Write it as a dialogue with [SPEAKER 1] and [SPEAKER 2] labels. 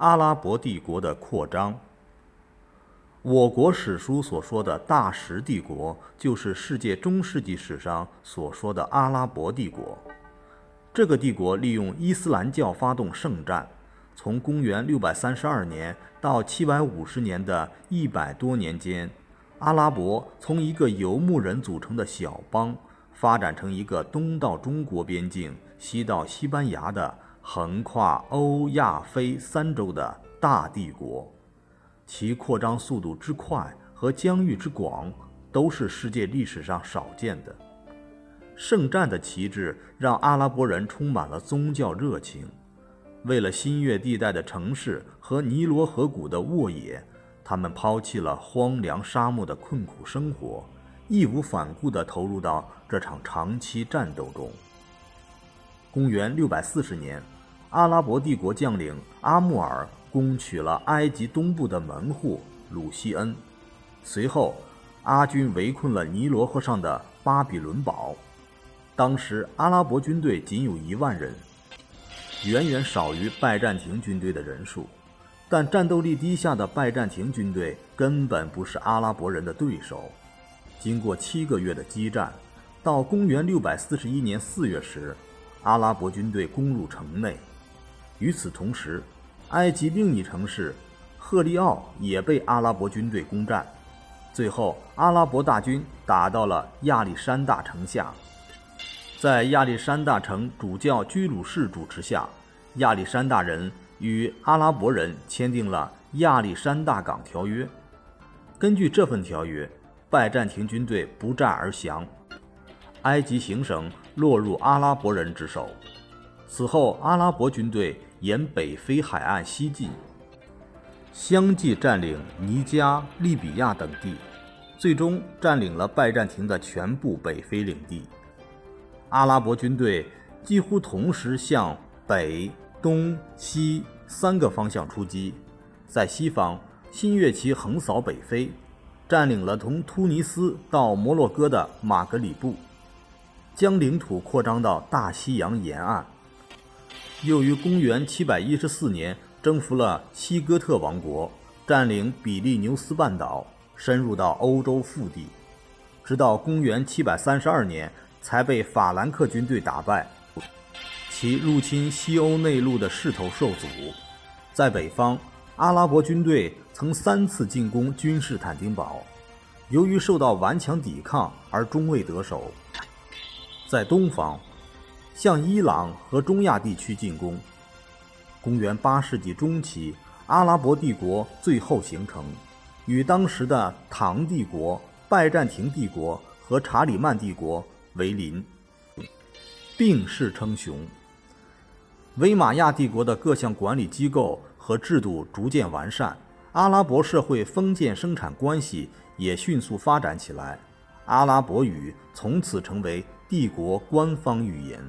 [SPEAKER 1] 阿拉伯帝国的扩张。我国史书所说的大食帝国，就是世界中世纪史上所说的阿拉伯帝国。这个帝国利用伊斯兰教发动圣战，从公元632年到750年的一百多年间，阿拉伯从一个游牧人组成的小邦，发展成一个东到中国边境、西到西班牙的横跨欧亚非三洲的大帝国。其扩张速度之快和疆域之广，都是世界历史上少见的。圣战的旗帜让阿拉伯人充满了宗教热情。为了新月地带的城市和尼罗河谷的沃野，他们抛弃了荒凉沙漠的困苦生活，义无反顾地投入到这场长期战斗中。公元六百四十年，阿拉伯帝国将领阿穆尔。攻取了埃及东部的门户鲁西恩，随后阿军围困了尼罗河上的巴比伦堡。当时阿拉伯军队仅有一万人，远远少于拜占庭军队的人数。但战斗力低下的拜占庭军队根本不是阿拉伯人的对手。经过七个月的激战，到公元六百四十一年四月时，阿拉伯军队攻入城内。与此同时，埃及另一城市赫利奥也被阿拉伯军队攻占，最后阿拉伯大军打到了亚历山大城下。在亚历山大城主教居鲁士主持下，亚历山大人与阿拉伯人签订了亚历山大港条约。根据这份条约，拜占庭军队不战而降，埃及行省落入阿拉伯人之手。此后，阿拉伯军队。沿北非海岸西进，相继占领尼加、利比亚等地，最终占领了拜占庭的全部北非领地。阿拉伯军队几乎同时向北、东、西三个方向出击。在西方，新月旗横扫北非，占领了从突尼斯到摩洛哥的马格里布，将领土扩张到大西洋沿岸。又于公元714年征服了西哥特王国，占领比利牛斯半岛，深入到欧洲腹地，直到公元732年才被法兰克军队打败，其入侵西欧内陆的势头受阻。在北方，阿拉伯军队曾三次进攻君士坦丁堡，由于受到顽强抵抗而终未得手。在东方。向伊朗和中亚地区进攻。公元八世纪中期，阿拉伯帝国最后形成，与当时的唐帝国、拜占庭帝国和查理曼帝国为邻，并世称雄。维玛亚帝国的各项管理机构和制度逐渐完善，阿拉伯社会封建生产关系也迅速发展起来，阿拉伯语从此成为帝国官方语言。